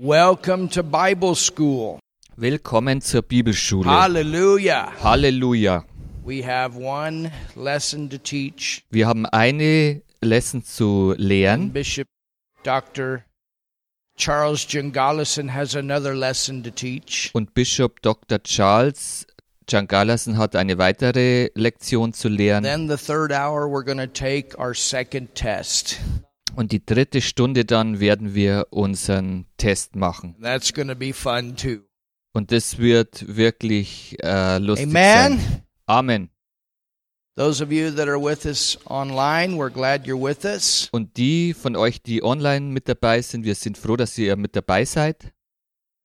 Welcome to Bible School. Willkommen zur Bibelschule. Hallelujah. Halleluja. We have one lesson to teach. Wir haben eine Lesson zu lehren Bishop Dr. Charles Jungallison has another lesson to teach. und Bischof Dr. Charles Jangalassen hat eine weitere Lektion zu lehren. Then the third hour, we're going to take our second test. Und die dritte Stunde dann werden wir unseren Test machen. That's to be fun too. Und das wird wirklich äh, lustig Amen. sein. Amen. Those of you that are with us online, we're glad you're with us. Und die von euch, die online mit dabei sind, wir sind froh, dass ihr mit dabei seid.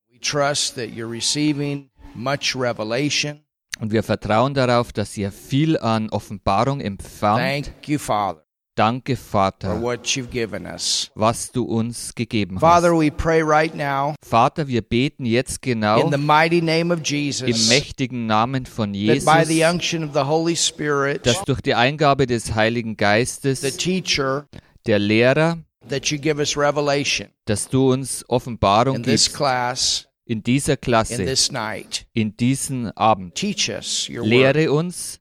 We trust that you're receiving much revelation. Und wir vertrauen darauf, dass ihr viel an Offenbarung empfangt. Thank you, Father, Danke, for Vater, what you've given us. was du uns gegeben Father, hast. we pray right now Vater, wir beten jetzt genau in the mighty name of im Jesus mächtigen Namen von that Jesus, by the unction of the Holy Spirit, dass durch die Eingabe des Heiligen the Geistes, teacher, der Lehrer, that you give us revelation dass du uns Offenbarung in this gibst class, in dieser Klasse, this night. in diesen Abend. Teach us your word. Lehre uns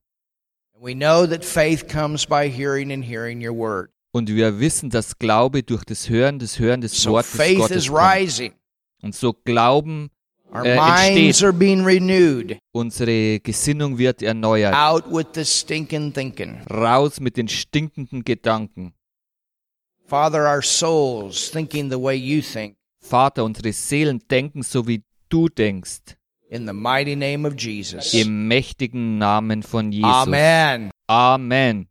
We know that faith comes by hearing and hearing your word. und wir wissen, dass Glaube durch das Hören, das Hören des So Wortes faith Gottes is kommt. rising. Und so Glauben, Our äh, minds entsteht. are being renewed. unsere Gesinnung wird erneuert. Out with the stinking thinking. Raus mit den stinkenden Gedanken. Father, our souls thinking the way you think. Vater, unsere Seelen denken so, wie du denkst. In the mighty name of Jesus. Im mächtigen Namen von Jesus. Amen. Amen.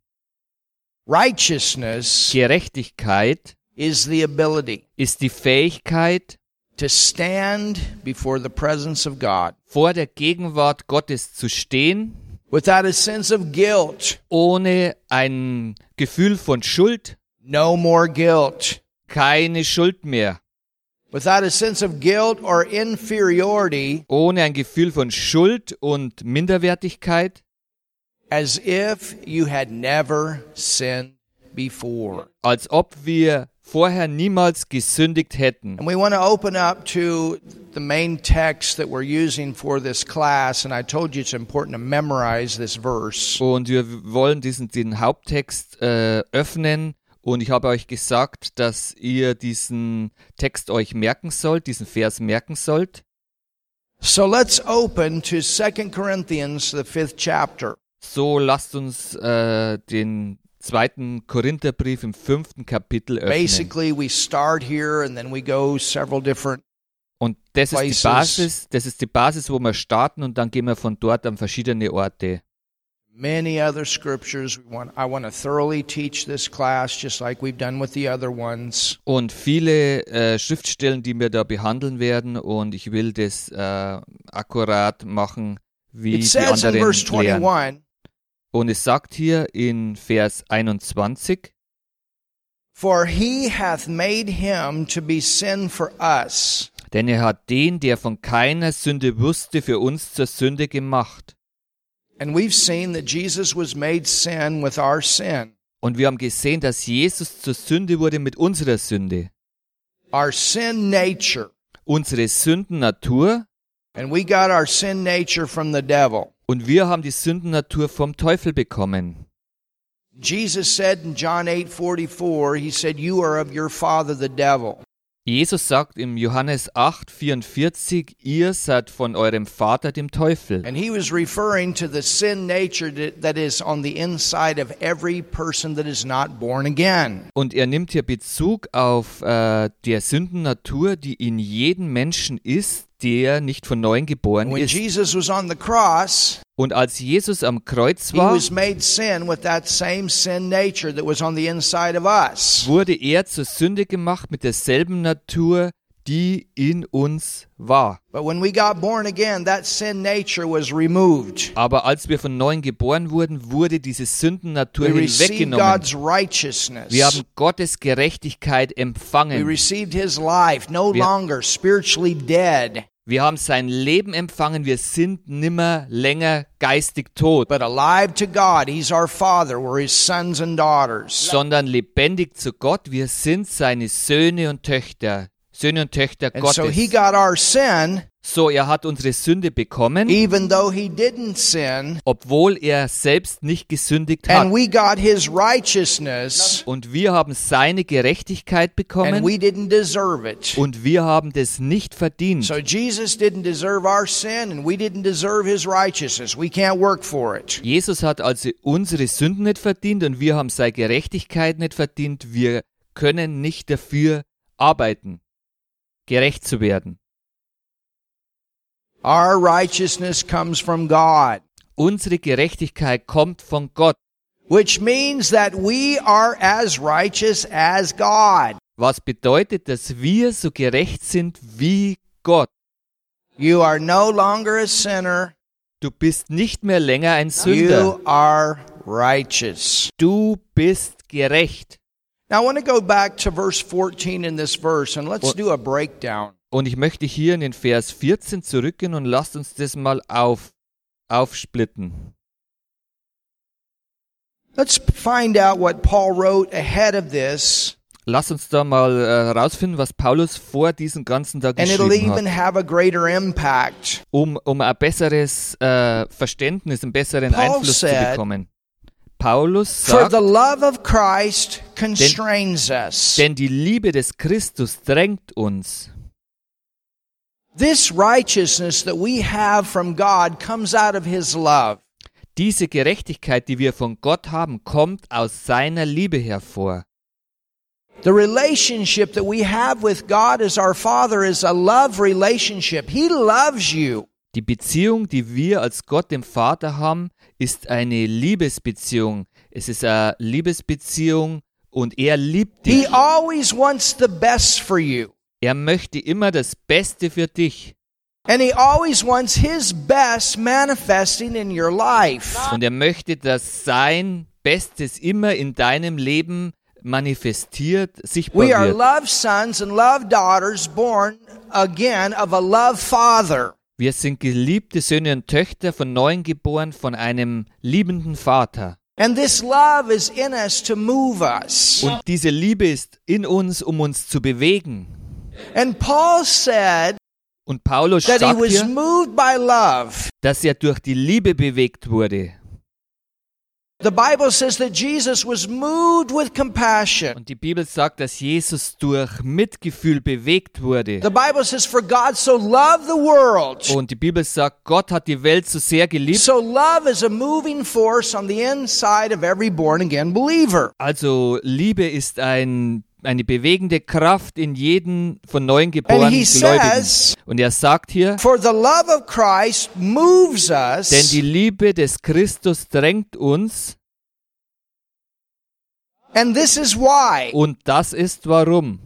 Righteousness Gerechtigkeit is the ability ist die Fähigkeit, to stand before the presence of God vor der Gegenwart Gottes zu stehen, without a sense of guilt. ohne ein Gefühl von Schuld, No more guilt. keine Schuld mehr, Without a sense of guilt or inferiority, ohne ein Gefühl von Schuld und Minderwertigkeit, as if you had never sinned before. als ob wir vorher niemals gesündigt hätten. And we want to open up to the main text that we're using for this class. And I told you it's important to memorize this verse. Und wir wollen diesen den Haupttext äh, öffnen. Und ich habe euch gesagt, dass ihr diesen Text euch merken sollt, diesen Vers merken sollt. So let's open to 2 Corinthians, the fifth chapter. So lasst uns äh, den zweiten Korintherbrief im fünften Kapitel öffnen. Basically, we start here and then we go several different. Und das ist die Basis, das ist die Basis, wo wir starten und dann gehen wir von dort an verschiedene Orte. Many other scriptures. I want to thoroughly teach this class, just like we've done with the other ones. Und viele äh, Schriftstellen, die wir da behandeln werden und ich will das äh, akkurat machen, wie It die says in anderen verse lehren. 21 Und es sagt hier in Vers 21, For he hath made him to be sin for us, denn er hat den, der von keiner Sünde wusste, für uns zur Sünde gemacht. And we've seen that Jesus was made sin with our sin. Und wir haben gesehen, dass Jesus zur Sünde wurde mit unserer Sünde. Our sin nature. Unsere Sündennatur And we got our sin nature from the devil. und wir haben die Sündennatur vom Teufel bekommen. Jesus said in John 8:44, he said, "You are of your father the devil." Jesus sagt im Johannes 8, 44, ihr seid von eurem Vater dem Teufel. And he was referring to the sin nature that, that is on the inside of every person that is not born again. Und er nimmt hier Bezug auf äh, der Sündennatur, die in jedem Menschen ist, der nicht von neuem geboren When ist. Jesus was on the cross, Und als Jesus am Kreuz war, was made sin with that same sin nature that was on the inside of us. wurde er zur Sünde gemacht mit derselben Natur, die in uns war. But when we got born again, that sin nature was removed. Aber als wir von neuem geboren wurden, wurde diese Sündennatur We received hinweggenommen. Wir haben Gottes Gerechtigkeit empfangen. received his life, no Wir- longer spiritually dead, Wir haben sein Leben empfangen. Wir sind nimmer länger geistig tot, but alive to God. He's our Father. We're his sons and daughters. sondern lebendig zu Gott. Wir sind seine Söhne und Töchter. Söhne und Töchter And so he Gottes. got our sin, So, er hat unsere Sünde bekommen, even though he didn't sin, obwohl er selbst nicht gesündigt and hat. we got his righteousness, Und wir haben seine Gerechtigkeit and bekommen we didn't deserve it. und wir haben das nicht verdient. So Jesus didn't deserve our sin, and we didn't deserve his righteousness. We can't work for it. Jesus hat also unsere Sünden nicht verdient und wir haben seine Gerechtigkeit nicht verdient. Wir können nicht dafür arbeiten, gerecht zu werden. Our righteousness comes from God, Unsere Gerechtigkeit kommt von Gott, which means that we are as righteous as God. was bedeutet, dass wir so gerecht sind wie Gott. You are no longer a sinner. Du bist nicht mehr länger ein Sünder. You are righteous. Du bist gerecht. Now, I want to go back to verse 14 in this verse, and let's do a breakdown. Und ich möchte hier in den Vers 14 zurückgehen und lasst uns das mal auf, aufsplitten. Let's find out what Paul wrote ahead of this, Lass uns da mal äh, herausfinden, was Paulus vor diesem ganzen da it'll geschrieben hat, um, um ein besseres äh, Verständnis, einen besseren Paul Einfluss zu said, bekommen. Paulus sagt, the love of Christ constrains us. denn die Liebe des Christus drängt uns. This righteousness that we have from God comes out of His love. Diese Gerechtigkeit, die wir von Gott haben, kommt aus seiner Liebe hervor. The relationship that we have with God as our Father is a love relationship. He loves you. Die Beziehung, die wir als Gott dem Vater haben, ist eine Liebesbeziehung. Es ist eine Liebesbeziehung und er liebt He dich. always wants the best for you. Er möchte immer das Beste für dich. And He always wants His best manifesting in your life. Und er möchte, dass sein Bestes immer in deinem Leben manifestiert, sichtbar We are wird. love sons and love daughters born again of a love Father. Wir sind geliebte Söhne und Töchter von neuem geboren von einem liebenden Vater. And this love is in us to move us. Und diese Liebe ist in uns, um uns zu bewegen. And Paul said Und Paulus that he sagt was hier, moved by love. dass er durch die Liebe bewegt wurde. The Bible says that Jesus was moved with compassion. Und die Bibel sagt, dass Jesus durch Mitgefühl bewegt wurde. The Bible says, For God so loved the world. Und die Bibel sagt, Gott hat die Welt so sehr geliebt. So love is a moving force on the inside of every born again believer. Also Liebe ist ein, eine bewegende Kraft in jedem von neuem geborenen Gläubigen. Und er sagt hier, For the love of Christ moves us denn die Liebe des Christus drängt uns And this is why. und das ist warum.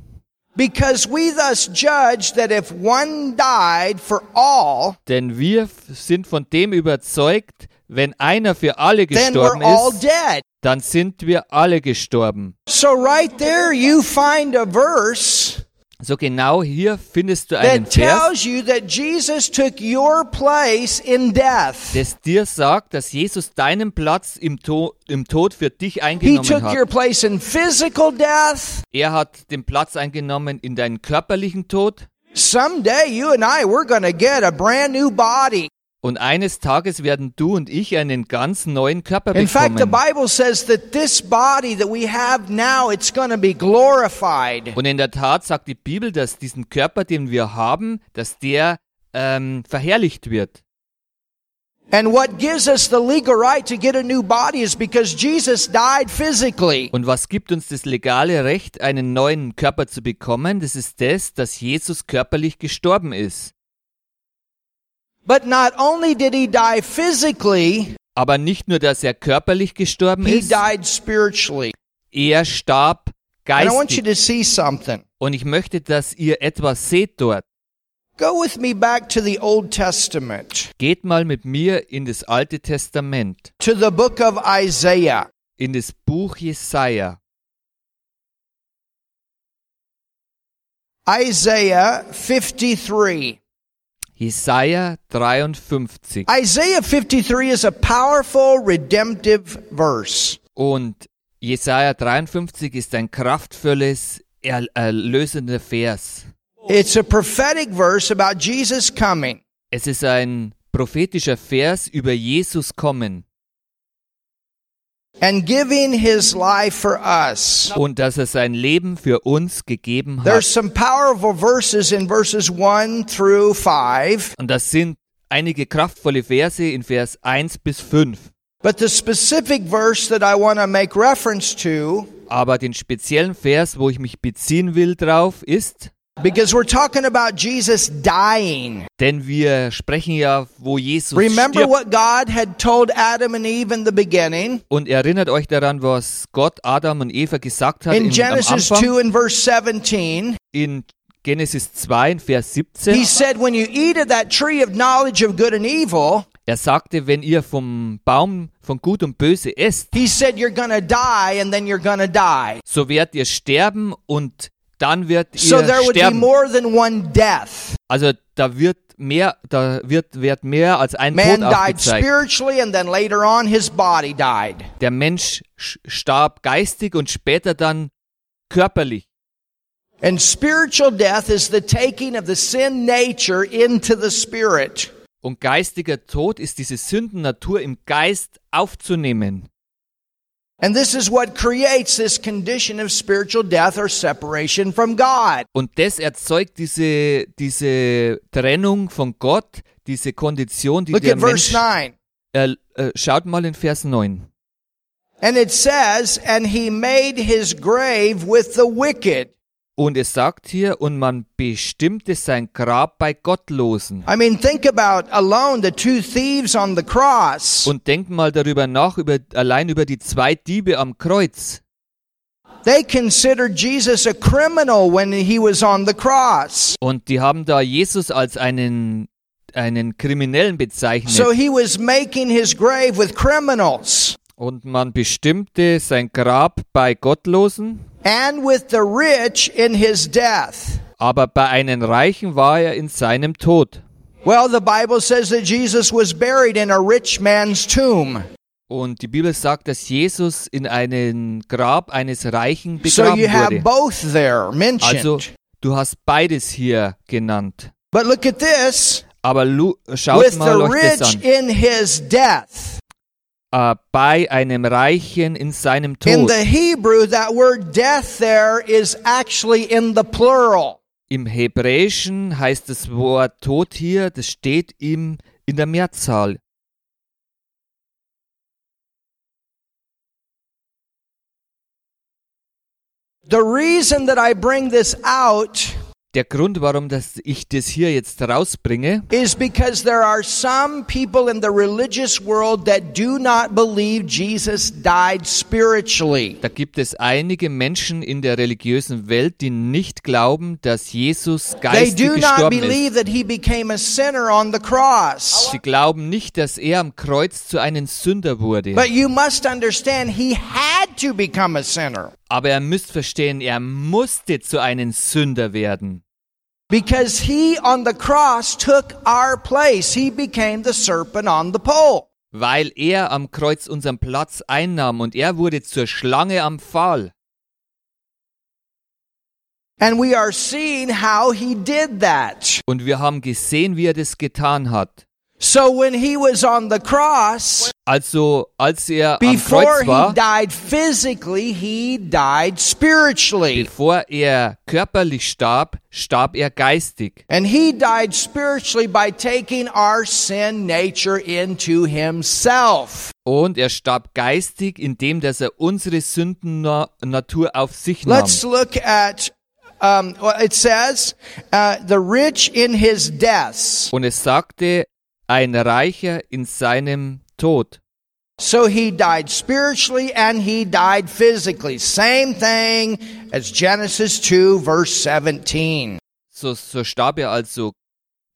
Because we thus judge that if one died for all, Denn wir sind von dem überzeugt, wenn einer für alle gestorben all ist, dead. Dann sind wir alle gestorben. So right there you find a verse So genau hier findest du einen that Vers, tells you that Jesus took your place in death. das dir sagt, dass Jesus deinen Platz im, to im Tod für dich He eingenommen took your hat. place in physical death. Er hat den Platz eingenommen in deinen körperlichen Tod. Someday you and I we're going to get a brand new body. Und eines Tages werden du und ich einen ganz neuen Körper In fact, the bekommen. Bible says that this body that we have now it's going to be glorified. Und in der Tat sagt die Bibel, dass diesen Körper, den wir haben, dass der ähm, verherrlicht wird. And what gives us the legal right to get a new body is because Jesus died physically. Und was gibt uns das legale Recht, einen neuen Körper zu bekommen? Das ist das, dass Jesus körperlich gestorben ist. But not only did he die physically, Aber nicht nur, dass er körperlich gestorben he ist, died spiritually. er starb And I want you to see something. Und ich möchte, dass ihr etwas seht dort. Go with me back to the Old Testament, Geht mal mit mir in das Alte Testament, to the book of Isaiah. in das Buch Jesaja. Isaiah 53. Jesaja 53. Isaiah 53 is a powerful redemptive verse. Und Jesaja 53 ist ein kraftvolles, er erlösender Vers. It's a prophetic verse about Jesus coming. Es ist ein prophetischer Vers über Jesus kommen and giving his life for us. und dass er sein Leben für uns gegeben There's hat. some powerful verses in verses 1 through 5, Und das sind einige kraftvolle Verse in Vers 1 bis 5. but the specific verse that I want to make reference to, Aber den speziellen Vers, wo ich mich beziehen will drauf, ist, because we're talking about Jesus dying. denn wir sprechen ja, wo Jesus Remember stirbt. what God had told Adam and Eve in the beginning? Und erinnert euch daran, was Gott Adam und Eva gesagt hat In in, Genesis Anfang 2 and verse 17, in Genesis 2 in Vers he 17. said, When you eat of that tree of knowledge of good and evil, Er sagte, wenn ihr vom Baum von Gut und Böse esst, he said, You're going to die and then you're going to die. so werdet ihr sterben und dann wird ihr So there would be sterben. more than one death. Also da wird mehr, da wird, wird mehr als ein Man Tod died aufgezeigt. spiritually, and then later on, his body died. Der Mensch sch- starb geistig und später dann körperlich. And spiritual death is the taking of the sin nature into the spirit. Und geistiger Tod ist diese Sündennatur im Geist aufzunehmen. And this is what creates this condition of spiritual death or separation from God. Und das erzeugt diese, diese Trennung von Gott, diese Kondition, die Look der at verse Mensch... 9. Äh, äh, schaut mal in Vers 9. And it says, And he made his grave with the wicked. Und es sagt hier, und man bestimmte sein Grab bei Gottlosen. I mean, think about alone the two thieves on the cross. Und denkt mal darüber nach, über, allein über die zwei Diebe am Kreuz. They considered Jesus a criminal when he was on the cross. Und die haben da Jesus als einen, einen Kriminellen bezeichnet. So he was making his grave with criminals Und man bestimmte sein Grab bei Gottlosen, and with the rich in his death. aber bei einem Reichen war er in seinem Tod. Well, the Bible says that Jesus was buried in a rich man's tomb. Und die Bibel sagt, dass Jesus in einem Grab eines Reichen So begraben you have wurde. both there mentioned. Also, du hast beides hier genannt. but look at this Aber the mal euch das an. in his death. Äh, bei einem Reichen in seinem In the Hebrew, that word death there is actually in the plural. Im Hebräischen heißt das Wort Tod hier, das steht im, in der Mehrzahl. The reason that I bring this out Der Grund, warum das ich das hier jetzt rausbringe, is because there are some people in the religious world that do not believe Jesus died spiritually. da gibt es einige Menschen in der religiösen Welt, die nicht glauben, dass Jesus They geistig do not gestorben ist. believe that he became a sinner on the cross. Sie glauben nicht, dass er am Kreuz zu einem Sünder wurde. But you must understand he had to become a sinner Aber ihr müsst verstehen, er musste zu einem Sünder werden. Because he on the cross took our place. He became the serpent on the pole. Weil er am Kreuz unseren Platz einnahm und er wurde zur Schlange am Pfahl. And we are seeing how he did that. Und wir haben gesehen, wie er das getan hat. So when he was on the cross, Also, als er am before Kreuz he war, died physically, he died spiritually. bevor er körperlich starb, starb er geistig. And he died spiritually by taking our sin nature into himself. Und er starb geistig, indem dass er unsere Sündennatur auf sich nahm. Let's look at, um, it says, uh, the rich in his deaths. Und es sagte, ein Reicher in seinem Tod. So he died spiritually and he died physically. Same thing as Genesis 2, verse 17. So, so starb er also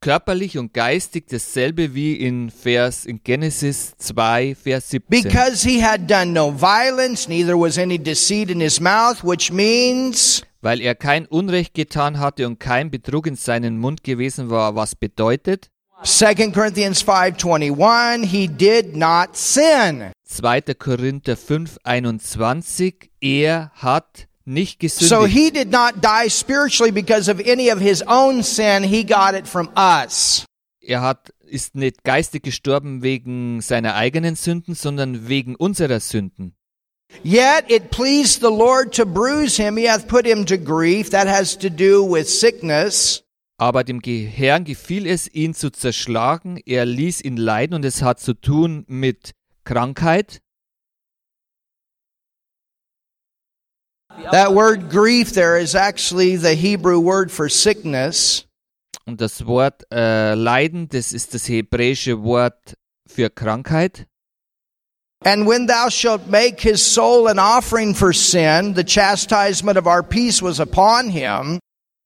körperlich und geistig dasselbe wie in Vers in Genesis 2 Vers 17. Because he had done no violence, neither was any deceit in his mouth, which means Weil er kein Unrecht getan hatte und kein Betrug in seinem Mund gewesen war, was bedeutet 2 Corinthians 5:21, he did not sin. 2. Korinther 5 21 er hat nicht gesündigt. So he did not die spiritually because of any of his own sin. He got it from us. Er hat, ist nicht geistig gestorben wegen seiner eigenen Sünden, sondern wegen unserer Sünden. Yet it pleased the Lord to bruise him. He hath put him to grief. That has to do with sickness. Aber dem Herrn gefiel es, ihn zu zerschlagen. Er ließ ihn leiden und es hat zu tun mit Krankheit. That word grief there is actually the Hebrew word for sickness. Und das Wort äh, Leiden, das ist das hebräische Wort für Krankheit. And when thou shalt make his soul an offering for sin, the chastisement of our peace was upon him.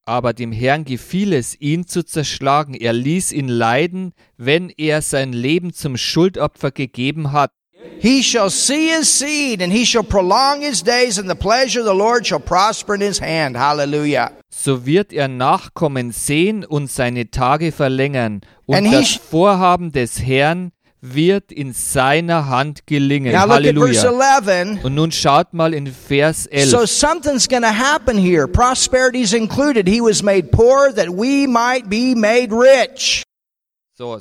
Aber dem Herrn gefiel es, ihn zu zerschlagen. Er ließ ihn leiden, wenn er sein Leben zum Schuldopfer gegeben hat. He shall see his seed, and he shall prolong his days, and the pleasure of the Lord shall prosper in his hand. Hallelujah. So wird er Nachkommen sehen und seine Tage verlängern. Und das Vorhaben des Herrn wird in seiner Hand gelingen. Now look at verse Halleluja. 11. Und nun schaut mal in Vers 11. So something's going to happen here. Prosperity's included. He was made poor that we might be made rich. So,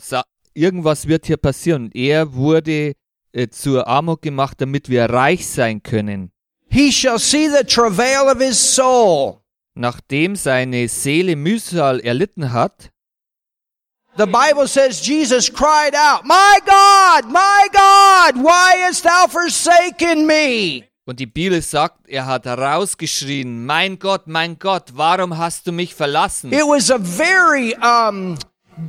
irgendwas wird hier passieren. Er wurde äh, zur Armut gemacht, damit wir reich sein können. He shall see the travail of his soul. Nachdem seine Seele Mühsal erlitten hat, The Bible says Jesus cried out, My God, my God, why hast thou forsaken me? und die Bibel sagt, er hat herausgeschrien, mein Gott, mein Gott, warum hast du mich verlassen? It was a very um,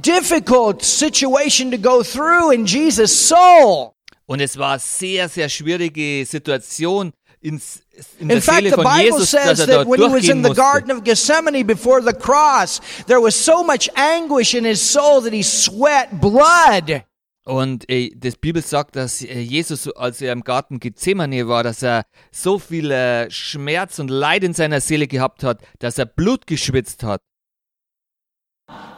difficult situation to go through in Jesus' soul. Und es war sehr, sehr schwierige Situation ins, in In fact, the Bible Jesus, says that when he was in the musste. Garden of Gethsemane before the cross, there was so much anguish in his soul that he sweat blood. Und äh, das Bibel sagt, dass äh, Jesus, als er im Garten Gethsemane war, dass er so viel äh, Schmerz und Leid in seiner Seele gehabt hat, dass er Blut geschwitzt hat.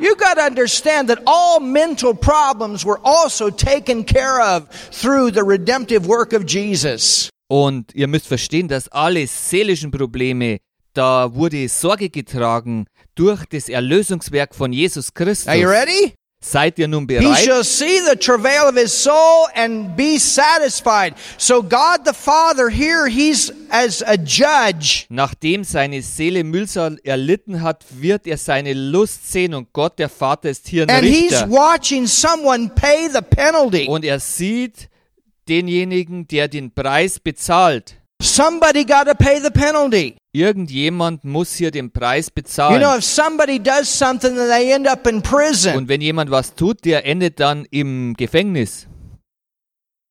You got to understand that all mental problems were also taken care of through the redemptive work of Jesus. Und ihr müsst verstehen, dass alle seelischen Probleme, da wurde Sorge getragen durch das Erlösungswerk von Jesus Christus. Now you ready? Seid ihr nun He bereit? shall see the travail of his soul and be satisfied. So God the Father here, he's as a judge. Nachdem seine Seele Mühsal erlitten hat, wird er seine Lust sehen und Gott, der Vater, ist hier ein And he's Richter. watching someone pay the penalty. Und er sieht denjenigen, der den Preis bezahlt. Somebody got to pay the penalty. Irgendjemand muss hier den Preis You bezahlen. know, if somebody does something, then they end up in prison. Und wenn jemand was tut, der endet dann im Gefängnis.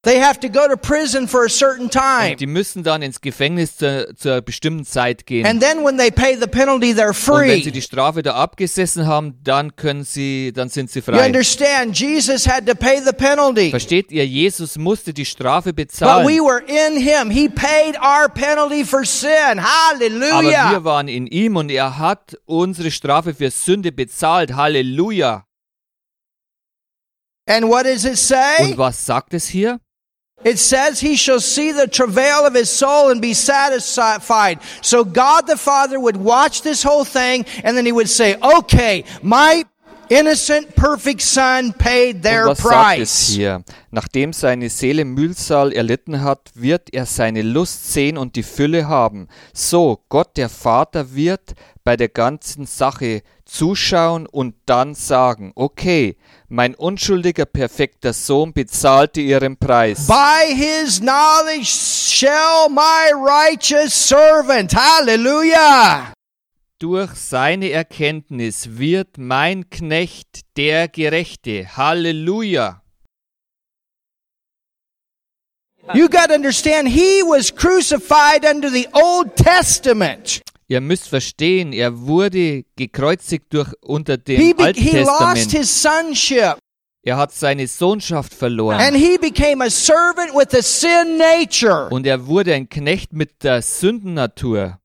They have to go to prison for a certain time. Und die müssen dann ins Gefängnis zur, zur bestimmten Zeit gehen. And then when they pay the penalty, they're Und wenn sie free. die Strafe da abgesessen haben, dann können sie, dann sind sie You frei. understand? Jesus had to pay the penalty. Versteht ihr? Jesus musste die Strafe But we bezahlen. were in him. He paid our penalty for sin. Aber Hallelujah. wir waren in ihm und er hat unsere Strafe für Sünde bezahlt. Halleluja. And what does it Und say? was sagt es hier? It says he shall see the travail of his soul and be satisfied. So God the Father would watch this whole thing and then he would say, okay, my innocent, perfect son paid Und their was sagt es hier? Nachdem seine Seele Mühsal erlitten hat, wird er seine Lust sehen und die Fülle haben. So, Gott der Vater wird bei der ganzen Sache zuschauen und dann sagen, okay, mein unschuldiger, perfekter Sohn bezahlte ihren Preis. By his knowledge shall my righteous servant, hallelujah, Durch seine Erkenntnis wird mein Knecht der Gerechte. Halleluja. You got to understand, he was crucified under the Old Testament. Ihr müsst verstehen, er wurde gekreuzigt durch unter dem He, Alten he lost Testament. his sonship Er hat seine Sohnschaft verloren. and he became a servant with a sin nature. Und er wurde ein Knecht mit der Sündennatur.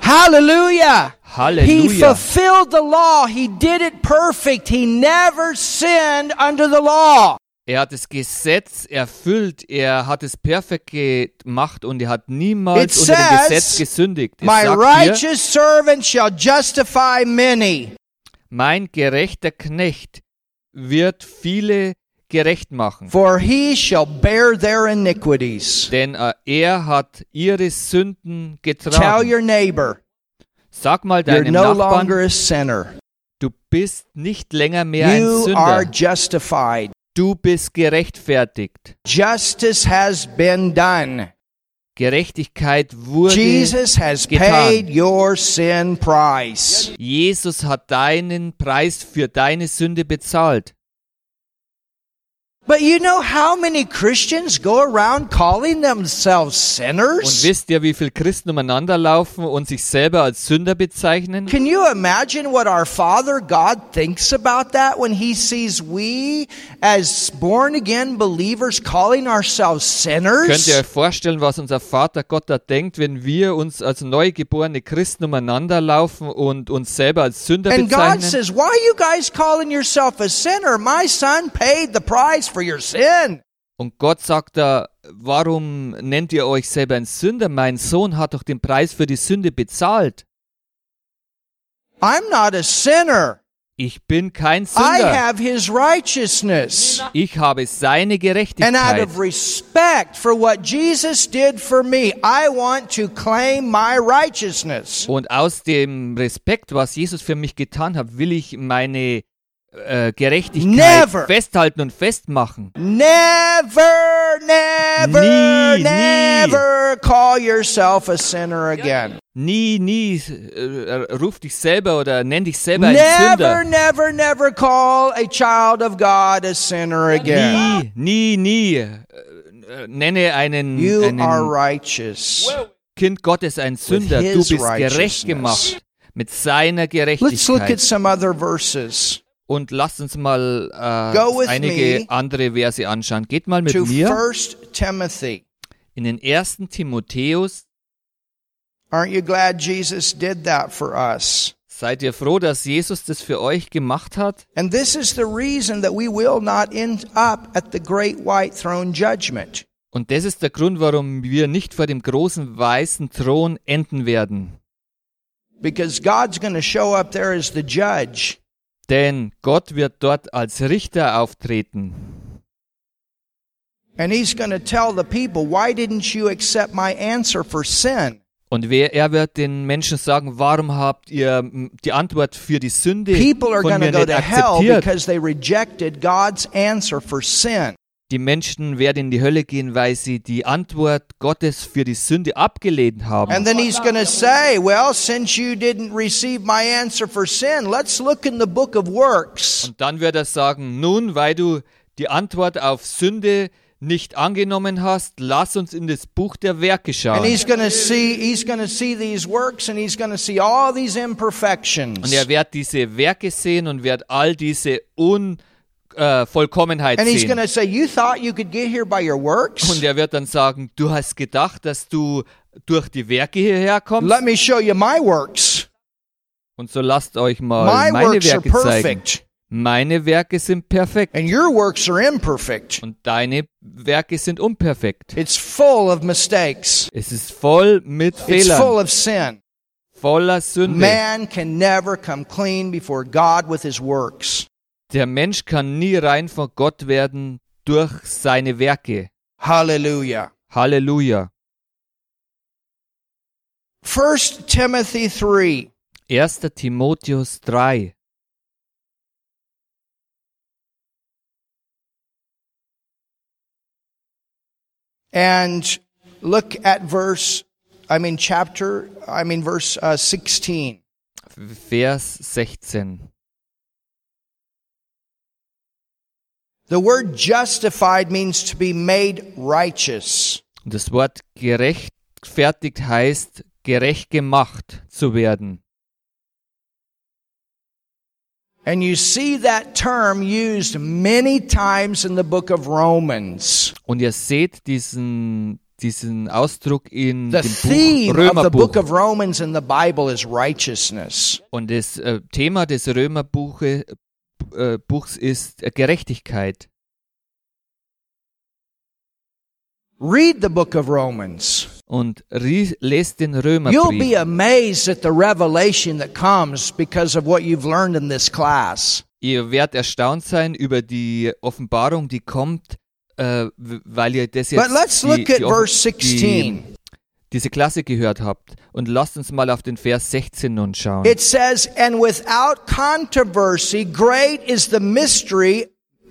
Hallelujah. He Halleluja. fulfilled the law. He did it perfect. He never sinned under the law. Er hat das Gesetz erfüllt, er hat es perfekt gemacht und er hat niemals It unter dem says, Gesetz gesündigt. Es My sagt hier, righteous servant shall justify many. mein gerechter Knecht wird viele gerecht machen, For he shall bear their iniquities. denn äh, er hat ihre Sünden Tell getragen. your neighbor, Sag mal deinem no Nachbarn, longer a sinner. du bist nicht länger mehr ein You are Sünder. justified. Du bist gerechtfertigt. Justice has been done. Gerechtigkeit wurde. Jesus has getan. paid your sin price. Jesus hat deinen Preis für deine Sünde bezahlt. But you know how many Christians go around calling themselves sinners? Und wisst ihr, wie viele Christen umeinander laufen und sich selber als Sünder bezeichnen? Can you imagine what our Father God thinks about that when He sees we as born again believers calling ourselves sinners? Könnt ihr euch vorstellen, was unser Vater Gott da denkt, wenn wir uns als neugeborene Christen umeinander laufen und uns selber als Sünder And God says, Why are you guys calling yourself a sinner? My son paid the price for your sin. Und Gott sagt da, warum nennt ihr euch selber ein Sünder? Mein Sohn hat doch den Preis für die Sünde bezahlt. I'm not a sinner. Ich bin kein I Sünder. have His righteousness. Ich habe seine And out Gerechtigkeit. of respect for what Jesus did for me, I want to claim my righteousness. Und aus dem Respekt, was Jesus für mich getan hat, will ich meine äh, Gerechtigkeit Never. festhalten und festmachen. Never, never, Nie, nie. never call yourself a sinner again. Nie, nie äh, ruf dich selber oder nenn dich selber ein Never, Sünder. never, never call a child of God a sinner again. Nie, nie, nie. Äh, äh, nenne einen, You are einen righteous. Kind Gottes ein Sünder. Du bist gerecht gemacht mit seiner Let's look at Gerechtigkeit. some other verses. Und lasst uns mal äh, einige andere Verse anschauen. Geht mal mit mir 1 Timothy. in den ersten Timotheus. Aren't you glad Jesus did that for us? Seid ihr froh, dass Jesus das für euch gemacht hat? And this is the reason that we will not end up at the great white throne judgment. Und das ist der Grund, warum wir nicht vor dem großen weißen Thron enden werden. Because God's going to show up there as the judge. Denn Gott wird dort als Richter auftreten. And he's going to tell the people, why didn't you accept my answer for sin? Und wer, er wird den Menschen sagen, warum habt ihr die Antwort für die Sünde People are von to mir go nicht to hell akzeptiert? because they rejected God's answer for sin. Die Menschen werden in die Hölle gehen, weil sie die Antwort Gottes für die Sünde abgelehnt haben. And then he's going to say, well, since you didn't receive my answer for sin, let's look in the book of works. Und dann wird er sagen, nun, weil du die Antwort auf Sünde nicht angenommen hast, lass uns in das Buch der Werke And schauen. he's going to see he's going to see these works and he's going to see all these imperfections. Und er wird diese Werke sehen und wird all diese And he's going sehen. to say, "You thought you could get here by your works? Und er wird dann sagen, du hast gedacht, dass du durch die Werke hierher kommst? Let me show you my works. Und so lasst euch mal My meine works are Werke zeigen. perfect, Meine Werke sind perfekt and your works are imperfect. und deine Werke sind unperfekt. It's full of mistakes. Es ist voll mit It's full Fehlern, of sin. voller Sünde. Man can never come clean before God with his works. Der Mensch kann nie rein vor Gott werden durch seine Werke. Hallelujah. Halleluja. 1 Timothy 3. 1. Timotheus 3. And look at verse, I mean, chapter, I mean, verse uh, 16. Vers 16. The word justified means to be made righteous. Das Wort gerechtfertigt heißt, gerecht gemacht zu werden. And you see that term used many times in the book of Romans. Und ihr seht diesen, diesen Ausdruck in The dem theme Buch of the book of Romans in the Bible is righteousness. Und das äh, Thema des Römerbuches äh, Buchs ist äh, Gerechtigkeit. Read the book of Romans. Und lest den Römerbrief. You'll be amazed at the revelation that comes because of what you've learned in this class. Ihr werdet erstaunt sein über die Offenbarung, die kommt, äh, weil ihr das jetzt But let's look die, at die, verse 16. Die, diese Klasse gehört habt. Und lasst uns mal auf den Vers 16 nun schauen. It says, And without controversy, great is the mystery.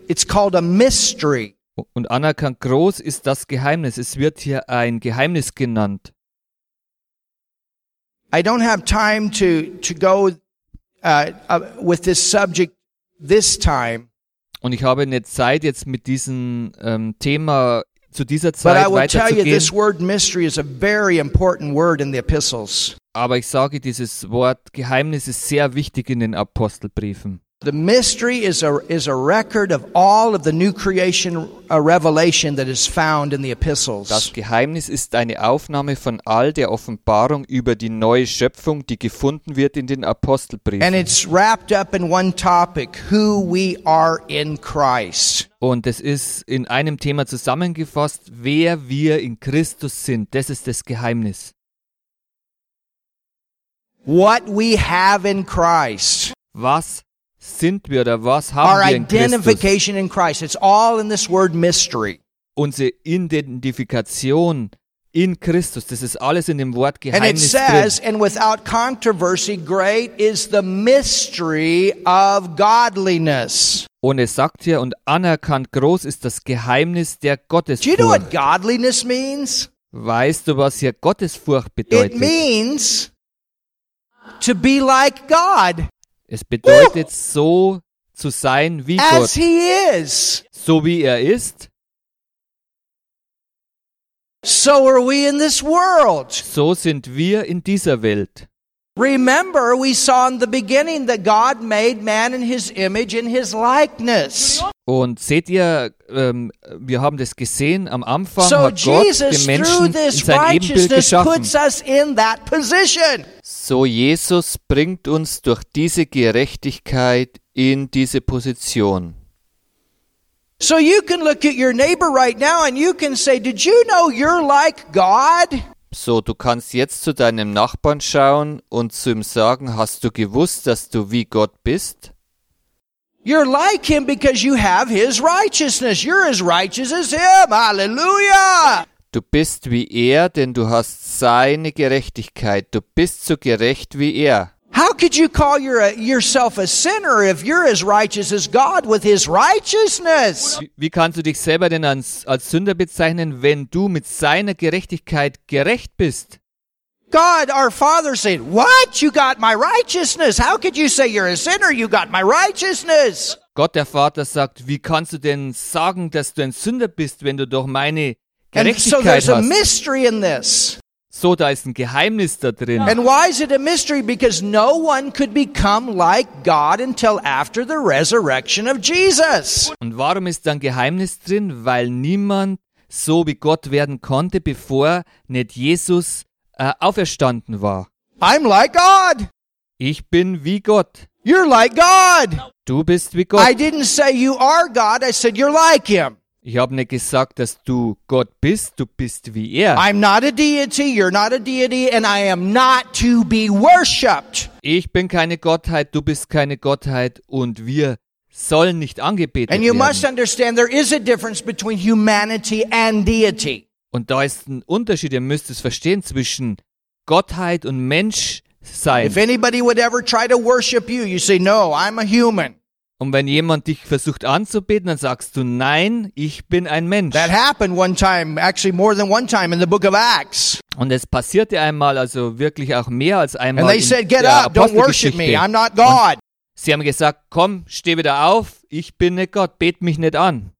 It's called a mystery. Und anerkannt groß ist das Geheimnis. Es wird hier ein Geheimnis genannt. I don't have time to, to go uh, uh, with this subject this time, Und ich habe nicht Zeit, jetzt mit diesem ähm, Thema zu dieser but I Zeit will tell you weiterzugehen. this word mystery is a very important word in the epistles. Aber ich sage, dieses Wort Geheimnis ist sehr wichtig in den Apostelbriefen. The mystery is a, is a record of all of the new creation uh, revelation that is found in the epistles. Das Geheimnis ist eine Aufnahme von all der Offenbarung über die neue Schöpfung, die gefunden wird in den And Apostelbriefen. it's wrapped up in one topic who we are in Christ. Und es ist in einem Thema zusammengefasst, wer wir in Christus sind. Das ist das Geheimnis. What we have in Christ. Was sind wir oder was Our haben wir in Christus? identification in Christ. It's all in this word mystery. Unsere Identifikation in Christus, das ist alles in dem Wort And it Geheimnis says, drin. and without controversy, great is the mystery of godliness. Und es sagt hier, und anerkannt groß ist das Geheimnis der Do you know what Gottesfurcht. godliness means? Weißt du, was hier Gottesfurcht It bedeutet? means to be like God, Es bedeutet so zu sein wie as Gott, He is. so wie er ist, So are we in this world. so sind wir in dieser Welt. Remember, we saw in the beginning that God made man in His image, in His likeness. Und seht ihr, ähm, wir haben das gesehen, am Anfang So hat Gott Jesus, den through Menschen in this sein Ebenbild geschaffen. puts us in that position. So Jesus bringt uns durch diese Gerechtigkeit in diese Position. So you can look at your neighbor right now and you can say, Did you know you're like God? So, du kannst jetzt zu deinem Nachbarn schauen und zu ihm sagen, hast du gewusst, dass du wie Gott bist? You're like Him because you have His righteousness. You're as righteous as Him. Hallelujah. Du bist wie er, denn du hast seine Gerechtigkeit. Du bist so gerecht wie er. How could you call your, uh, yourself a sinner if you're as righteous as God with His righteousness? Wie, wie kannst du dich selber denn als, als Sünder bezeichnen, wenn du mit seiner Gerechtigkeit gerecht bist? God, our Father, said, What? You got my righteousness. How could you say you're a sinner? You got my righteousness. Gott der Vater sagt, wie kannst du denn sagen, dass du ein Sünder bist, wenn du doch meine Gerechtigkeit And so there's a mystery in this. So, da ist ein Geheimnis da drin. And why is it a mystery? Because no one could become like God until after the resurrection of Jesus. Und warum ist da ein Geheimnis drin? Weil niemand so wie Gott werden konnte, bevor nicht Jesus äh, auferstanden war. I'm like God. Ich bin wie Gott. You're like God. Du bist wie I Gott. didn't say you are God. I said you're like Him. Ich habe nicht gesagt, dass du Gott bist, du bist wie er. I'm not a deity. You're not a deity. And I am not to be worshiped. Ich bin keine Gottheit, du bist keine Gottheit und wir sollen nicht angebetet And you must werden. understand there is a difference between humanity and deity. Und da ist ein Unterschied, ihr müsst es verstehen, zwischen Gottheit und Mensch sein. If anybody would ever try to worship you, you say, No, I'm a human. Und wenn jemand dich versucht anzubeten, dann sagst du, nein, ich bin ein Mensch. That happened one time, actually more than one time in the book of Acts. Und es passierte einmal, also wirklich auch mehr als einmal And they said, Get up, don't worship me. I'm not God. Sie haben gesagt, komm, steh wieder auf, ich bin nicht Gott, bet mich nicht an.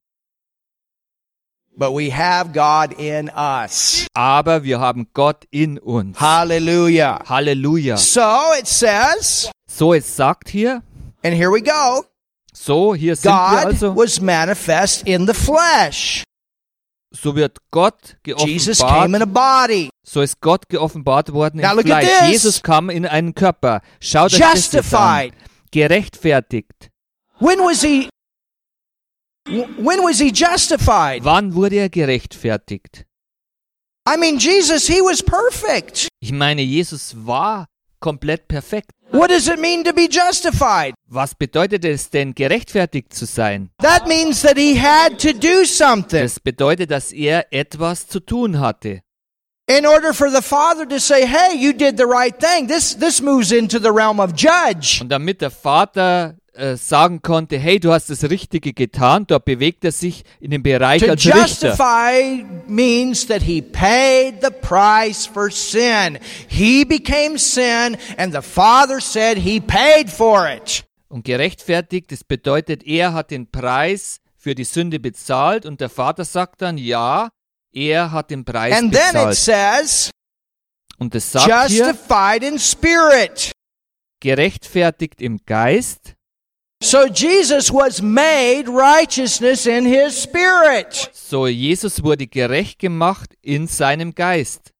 But we have God in us. Aber wir haben Gott in uns. Hallelujah. Halleluja. So it says, So, es sagt hier, and here we go so, hier sind wir also, was manifest in the flesh. so wird Gott Jesus came in geoffenbart, a body, so ist Gott geoffenbart worden Now im look at Fleisch. this. Jesus kam in einen Körper. Schaut euch das an. justified. Gerechtfertigt. When was he? When was he justified? Wann wurde er gerechtfertigt? I mean, Jesus, he was perfect. Ich meine, Jesus war komplett perfekt. What does it mean to be justified? Was bedeutet es denn, gerechtfertigt zu sein? That means that he had to do something. Das bedeutet, dass er etwas zu tun hatte. In order for the Father to say, hey, you did the right thing, this, this moves into the realm of judge. Und damit der Vater äh, sagen konnte, hey, du hast das Richtige getan, dort bewegt er sich in den Bereich To als Richter. justify means that he paid the price for sin. He became sin, and the Father said he paid for it. Und gerechtfertigt, das bedeutet, er hat den Preis für die Sünde bezahlt und der Vater sagt dann, ja, er hat den Preis And then it bezahlt. says, Und das sagt hier, justified in spirit. gerechtfertigt im Geist. So Jesus was made righteousness in his spirit. So, Jesus wurde gerecht gemacht in seinem Geist.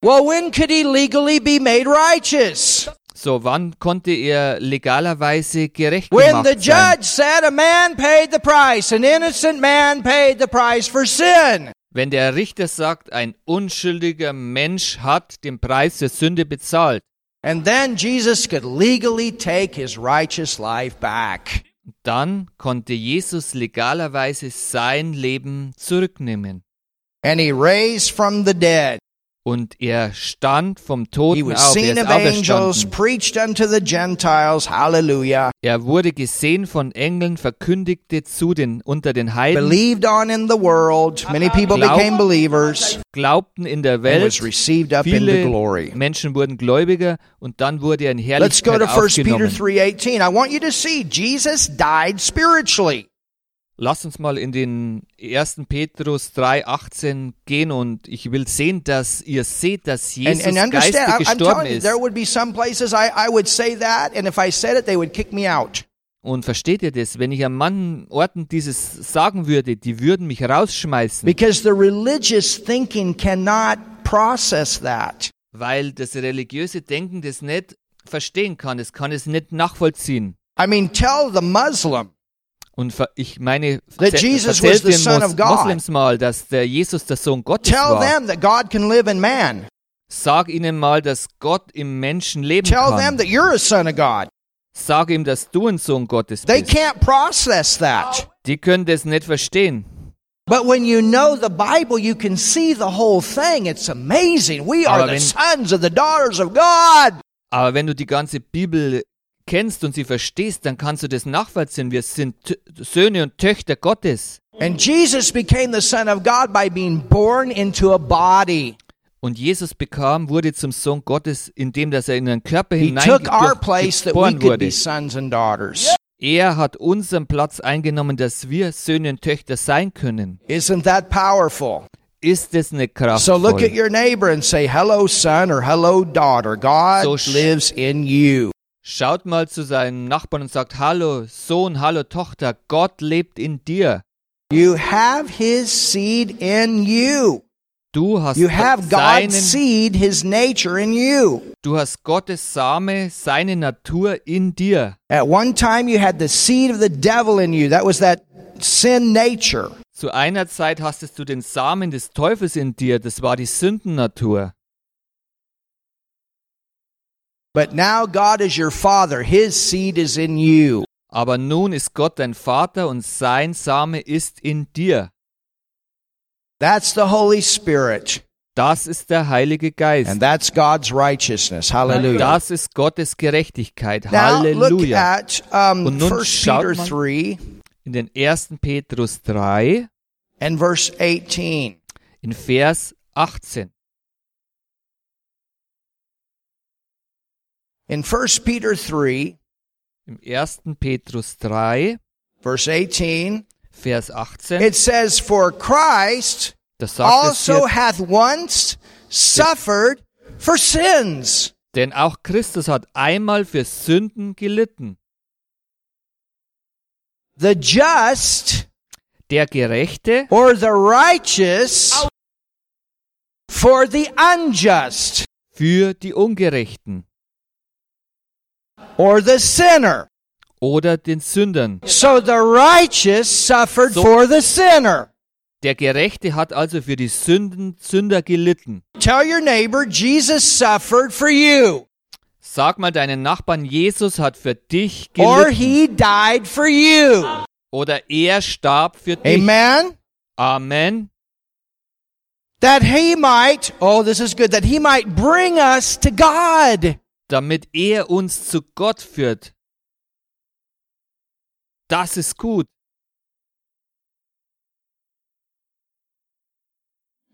Well, when could he legally be made righteous? So, wann konnte er legalerweise gerecht When gemacht the sein? judge said a man paid the price, an innocent man paid the price for sin. Wenn der Richter sagt, ein unschuldiger Mensch hat den Preis der Sünde bezahlt, And then Jesus could legally take his righteous life back. dann konnte Jesus legalerweise sein Leben zurücknehmen. And he raised from the dead. Und er stand vom He Toten was auf, er seen ist of angels, preached unto the Gentiles. Hallelujah. Er wurde gesehen von Engeln, verkündigte zu den, unter den Heiden, Believed on in the world. Many people Glaub- became believers glaubten in der and was Welt. received up into Viele glory. Menschen wurden Gläubiger und dann wurde er in Let's go Herrlichkeit to 1 Peter aufgenommen. 3:18. I want you to see Jesus died spiritually. Lass uns mal in den 1. Petrus 3,18 gehen und ich will sehen, dass ihr seht, dass And, Jesus and understand, geistig gestorben ist. there would be some places I, I would say that, and if I said it, they would kick me out. Und versteht ihr das? Wenn ich an manchen Orten dieses sagen würde, die würden mich rausschmeißen, Because the religious thinking cannot process that. weil das religiöse Denken das nicht verstehen kann. Es kann es nicht nachvollziehen. I mean, tell the Muslim Und ich meine, erzählt den God. Moslems mal, dass der Jesus der Sohn Gottes Tell war. them that God can live in man. Sag ihnen mal, dass Gott im Menschen leben Tell kann. them that you're a son of God. Sag ihm, dass du ein Sohn Gottes They bist. can't process that. Die können das nicht verstehen. But when you know the Bible, you can see the whole thing. It's amazing. We are Aber the wenn- sons of the daughters of God. Aber wenn du die ganze Bibel kennst und sie verstehst, dann kannst du das nachvollziehen. Wir sind Söhne und Töchter Gottes. And Jesus became the Son of God by being born into a body. Und Jesus bekam, wurde zum Sohn Gottes, indem dass er in einen Körper He took our hineingeboren wurde. be sons and daughters. Er hat unseren Platz eingenommen, dass wir Söhne und Töchter sein können. Isn't that powerful? Ist es nicht So look at your neighbor and say, Hello, son, or hello, daughter. God So lives in you. Schaut mal zu seinem Nachbarn und sagt, hallo Sohn, hallo Tochter, Gott lebt in dir. You have his seed in you. Du hast, You have seinen, God's seed, his nature in you. du hast Gottes Same, seine Natur in dir. At one time, you had the seed of the devil in you. That was that sin nature. Zu einer Zeit hastest du den Samen des Teufels in dir, das war die Sündennatur. But now God is your father. His seed is in you. Aber nun ist Gott dein Vater und sein Same ist in dir. That's the Holy Spirit. Das ist der Heilige Geist. And that's God's righteousness. Hallelujah. Das ist Gottes Gerechtigkeit. Now look Halleluja. at um, Und nun 1 schaut Peter man- 3 In den 1. Petrus 3, and verse 18. in Vers 18. In 1 Peter 3, Im 1. Petrus 3, verse 18, Vers 18, it says, For Christ also hier, hath once suffered for sins. denn auch Christus hat einmal für Sünden gelitten. The just Der Gerechte or the righteous for the unjust für die Ungerechten or the sinner. oder den Sündern. So the righteous suffered So- for the sinner. Der Gerechte hat also für die Sünden Sünder gelitten. Tell your neighbor, Jesus suffered for you, Sag mal deinen Nachbarn, Jesus hat für dich gelitten. or he died for you. Oder er starb für dich. Amen. Amen. That he might, oh, this is good, that he might bring us to God. Damit er uns zu Gott führt. Das ist gut.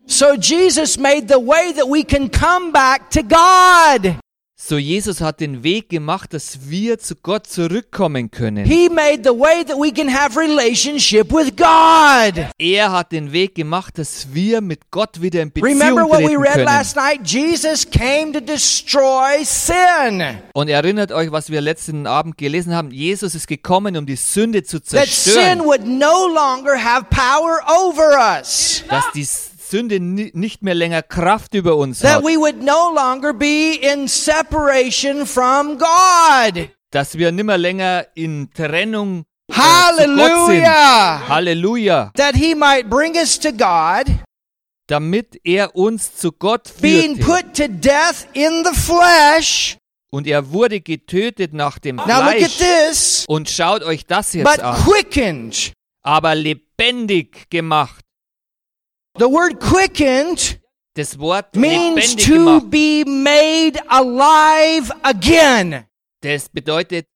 So Jesus made the way that we can come back to God. So Jesus hat den Weg gemacht, dass wir zu Gott zurückkommen können. He made the way that we can have relationship with God. Er hat den Weg gemacht, dass wir mit Gott wieder in Remember Beziehung what we read können. last night? Jesus came to destroy sin. Und erinnert euch, was wir letzten Abend gelesen haben. Jesus ist gekommen, um die Sünde zu That sin zerstören. would no longer have power over us. Dass die Sünde ni- nicht mehr länger Kraft über uns That hat. we would no longer be in separation from God. Dass wir nimmer länger in Trennung äh, zu Gott sind. Hallelujah. Halleluja. That he might bring us to God, Damit er uns zu Gott being führte. put to death in the flesh. Und er wurde getötet nach dem Now look at Fleisch. this. Und schaut euch das jetzt But an. quickened. Aber lebendig gemacht. The word quickened Das Wort means to gemacht. be made alive again. Das bedeutet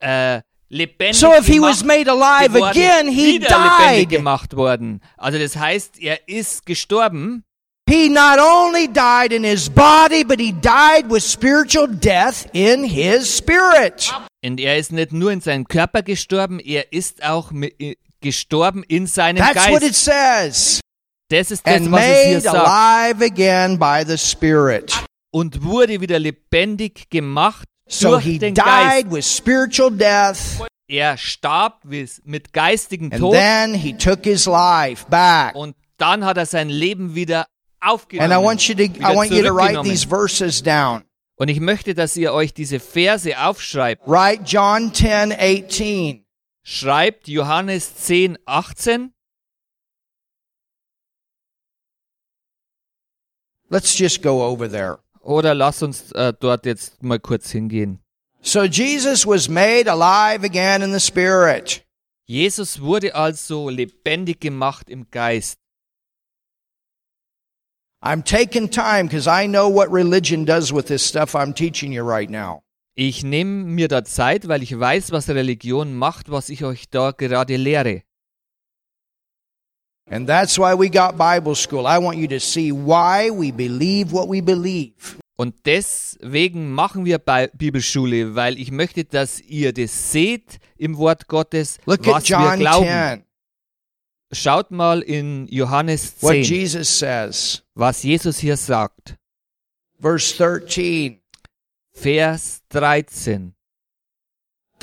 äh, lebendig So if he was made alive geworden, again, he wieder lebendig died. gemacht worden. Also das heißt, er ist gestorben. He not only died in his body, but he died with spiritual death in his spirit. Und er ist nicht nur in seinem Körper gestorben, er ist auch äh, gestorben in seinem That's what it says. Das ist das, And was es hier made sagt. alive again by the Spirit. Und wurde wieder lebendig gemacht So durch he den died Geist. with spiritual death, Er starb mit geistigem and Tod then he took his life back. und dann hat er sein Leben wieder And aufgenommen. I want you to I wieder want you to write zurückgenommen. these verses down. Und ich möchte, dass ihr euch diese Verse aufschreibt. Write John 10, 18. Schreibt Johannes 10, 18. Let's just go over there. Oder lass uns äh, dort jetzt mal kurz hingehen. So Jesus was made alive again in the Spirit. Jesus wurde also lebendig gemacht im Geist. I'm taking time because I know what religion does with this stuff I'm teaching you right now. Ich nehme mir da Zeit, weil ich weiß, was Religion macht, was ich euch da gerade lehre. And that's why we got Bible school. I want you to see why we believe what we believe. Und deswegen machen wir Bi- Bibelschule, weil ich möchte, dass ihr das seht im Wort Gottes, Look was wir glauben. 10, Schaut mal in Johannes what 10, Jesus says. was Jesus hier sagt. Verse 13. Vers 13.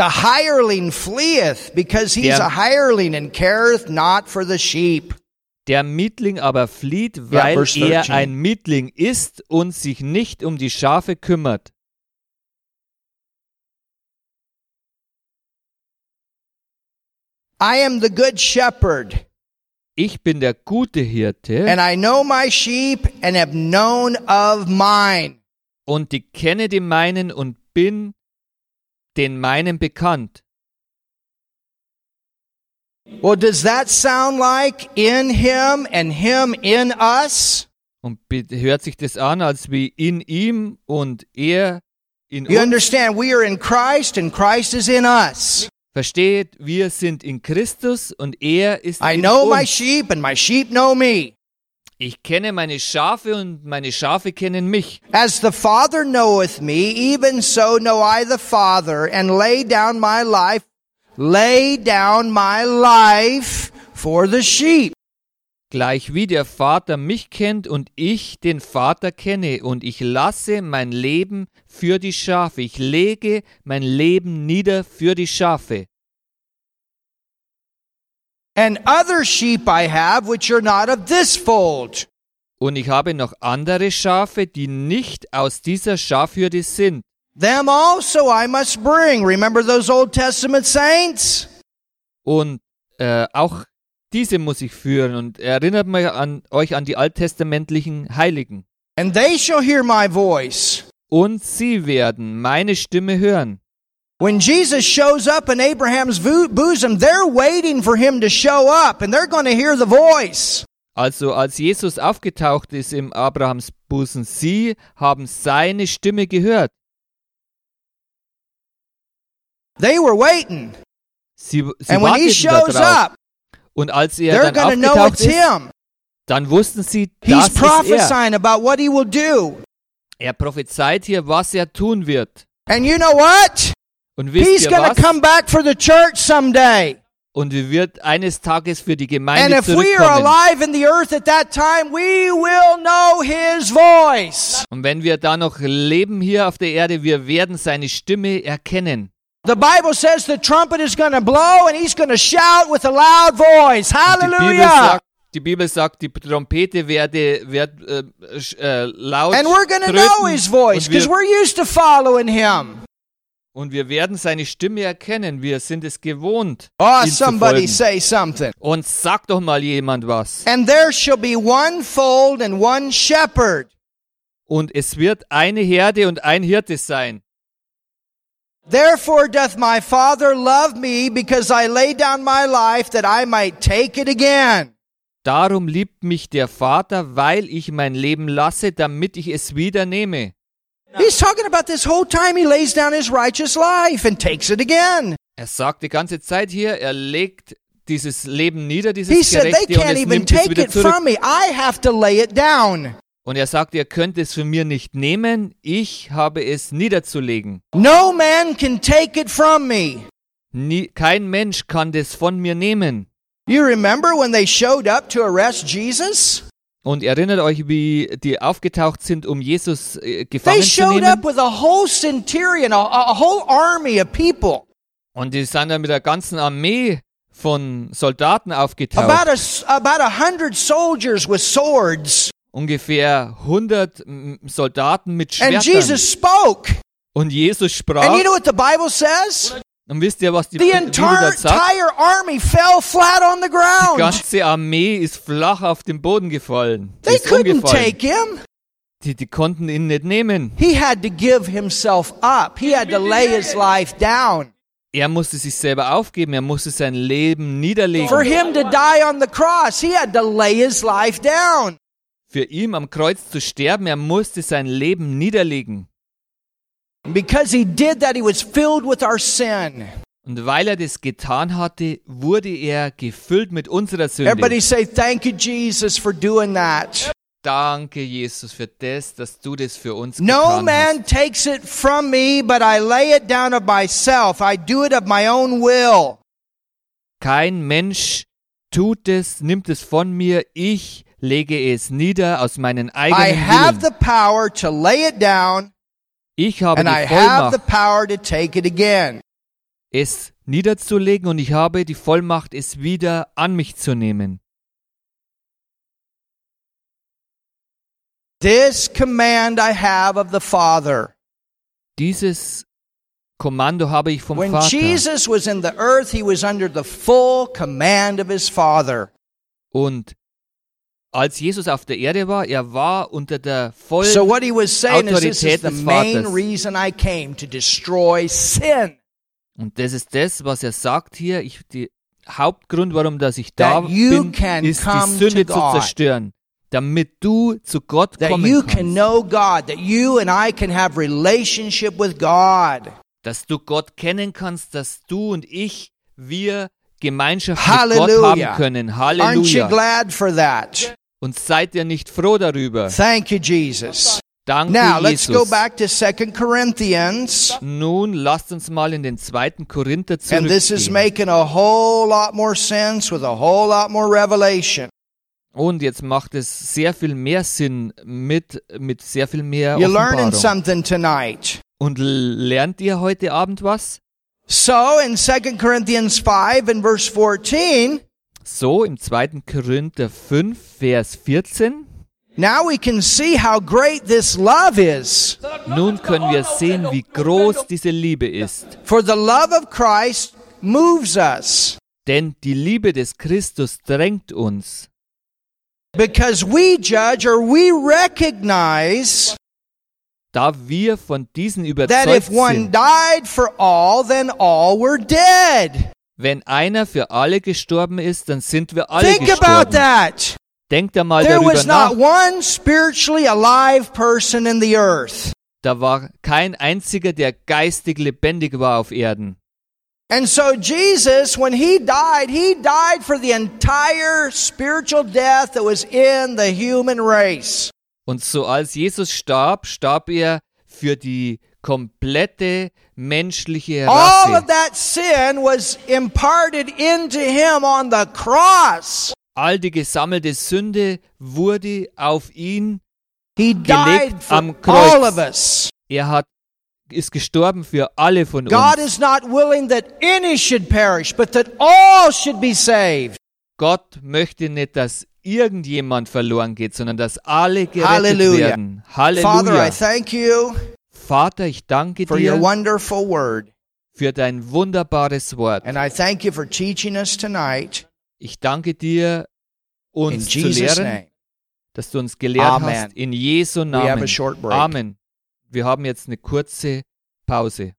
The hireling fleeth because he's Der- a hireling and careth not for the sheep. Der Mietling aber flieht, weil verse er 13. ein Mietling ist und sich nicht um die Schafe kümmert. I am the good shepherd, Ich bin der gute Hirte and I know my sheep and have known of mine. und ich kenne die meinen und bin den meinen bekannt. Well, does that sound like in him and him in us? Und hört sich das an, als wie in ihm und er in You uns. understand, we are in Christ and Christ is in us. Versteht, wir sind in Christus und er ist I in know my uns. sheep and my sheep know me. Ich kenne meine Schafe und meine Schafe kennen mich. As the Father knoweth me, even so know I the Father, and lay down my life, lay down my life for the sheep. Gleich wie der Vater mich kennt und ich den Vater kenne und ich lasse mein Leben für die Schafe. Ich lege mein Leben nieder für die Schafe. And other sheep I have which are not of this fold. Und ich habe noch andere Schafe, die nicht aus dieser Schafhürde sind. Them also I must bring. Remember those Old Testament saints? Und äh, auch diese muss ich führen und erinnert mich an euch an die alttestamentlichen Heiligen. and they shall hear my voice. Und sie werden meine Stimme hören. When Jesus shows up in Abraham's bosom, they're waiting for him to show up and they're going to hear the voice. Also als Jesus aufgetaucht ist im Abrahams Busen, sie haben seine Stimme gehört. They were waiting. Sie, sie And when he shows darauf. up, Und als er they're dann aufgetaucht ist, him. dann wussten sie, He's das ist er. about what he will do. Er prophezeit hier, was er tun wird. And you know what? Und wisst He's ihr going to was? come back for the church someday. Und er wird eines Tages für die And Gemeinde if we are zurückkommen. alive in the earth at that time, we will know his voice. Und wenn wir da noch leben hier auf der Erde, wir werden seine Stimme erkennen. The Bible says the trumpet is going to blow and he's going to shout with a loud voice. Die Bibel Hallelujah. sagt, die Bibel sagt, die Trompete werde, wird äh, sch- äh, laut And we're going to tröten know his voice und because wir, we're used to following him. Und wir werden seine Stimme erkennen. Wir sind es gewohnt, Oh, ihm zu somebody folgen. say something. Und sag doch mal jemand was. And there shall be one fold and one shepherd. Und es wird eine Herde und ein Hirte sein. Therefore doth my Father love me because I lay down my life that I might take it again. Darum liebt mich der Vater, weil ich mein Leben lasse, damit ich es wieder nehme. He's talking about this whole time he lays down his righteous life and takes it again. Er sagt die ganze Zeit hier, er legt dieses Leben nieder, dieses He said, They Gerechte, und can't es even nimmt es take wieder it zurück. from me. I have to lay it down. Und er sagt, ihr könnt es von mir nicht nehmen, ich habe es niederzulegen. No man can take it from me. Nie, kein Mensch kann das von mir nehmen. You remember when they showed up to arrest Jesus? Und erinnert euch, wie die aufgetaucht sind, um Jesus äh, gefangen zu showed up nehmen. with a whole centurion, a, a whole army of people. Und die sind dann mit der ganzen Armee von Soldaten About aufgetaucht. a, about a hundred soldiers with swords. Ungefähr 100 mm, Soldaten mit And Schwertern. Jesus spoke. Und Jesus sprach. And you know what the Bible says? Und wisst ihr, was die The entire, entire army fell flat on the Die ground. ganze Armee ist flach auf den Boden gefallen. Die They ist couldn't umgefallen. take him. Die, die konnten ihn nicht nehmen. He had to give himself up. He had to lay his life down. Er musste sich selber aufgeben, er musste sein Leben niederlegen. For him to die on the cross, he had to lay his life down. Für ihn am Kreuz zu sterben, er musste sein Leben niederlegen. Because he did that, he was filled with our sin. Und weil er das getan hatte, wurde er gefüllt mit unserer Sünde. Everybody say, Thank you, Jesus, for doing that. Danke, Jesus, für das, dass du das für uns getan No man hast. takes it from me, but I lay it down of myself. I do it of my own will. Kein Mensch tut es, nimmt es von mir. Ich lege es nieder aus meinen I have Willen. the power to lay it down, Ich habe and I die have the Vollmacht, power to take it again. es niederzulegen und ich habe die Vollmacht, es wieder an mich zu nehmen. This command I have of the Father. Dieses Kommando habe ich vom When Vater. Jesus was in the earth, he was under the full command of his Father. Und als Jesus auf der Erde war, er war unter der vollen So what he was saying is this is Autorität the des main Vaters. reason I came to destroy sin. Und das ist das, was er sagt hier. Ich, die Hauptgrund, warum dass ich da bin, ist die Sünde to zu zerstören, damit du zu Gott That kommen you kannst. can know God, that you and I can have relationship with God. dass du Gott kennen kannst, dass du und ich, wir Gemeinschaft mit Gott haben können. Aren't you Halleluja. glad for that? Und seid ihr nicht froh darüber? Thank you, Jesus. Danke, Now let's go Jesus. back to 2 Corinthians. Nun lasst uns mal in den zweiten Korinther And this is zurückgehen. making a whole lot more sense with a whole lot more revelation. Und jetzt macht es sehr viel mehr Sinn mit, mit sehr viel mehr You're learning something tonight. Und lernt ihr heute Abend was? So in 2 Corinthians 5 and verse 14, So im 2. Korinther 5, Vers 14. now we can see how great this love is. Nun können wir sehen, wie groß diese Liebe ist. For the love of Christ moves us. Denn die Liebe des Christus drängt uns, because we judge or we recognize da wir von diesen that überzeugt if one sind, died for all, then all were dead. Wenn einer für alle gestorben ist, dann sind wir alle Think about gestorben. that. Denkt einmal There darüber was nach. not one spiritually alive person in the earth. Da war kein einziger, der geistig lebendig war auf Erden. And so Jesus, when he died, he died for the entire spiritual death that was in the human race. Und so als Jesus starb, starb er für die komplette menschliche All of Rasse. that sin was imparted into him on the cross. All die gesammelte Sünde wurde auf ihn. He for am Kreuz. all of us. Er hat ist gestorben für alle von God uns. is not willing that any should perish, but that all should be saved. Gott möchte nicht, dass irgendjemand verloren geht, sondern dass alle gerettet Halleluja. werden. Father, I Halleluja. thank you Vater, ich danke for your dir wonderful word. für dein wunderbares Wort. And I thank you for teaching us tonight. Ich danke dir, In uns zu Jesus' lehren, name. dass du uns gelehrt Amen. hast. In Jesu Namen. Amen. Wir haben jetzt eine kurze Pause.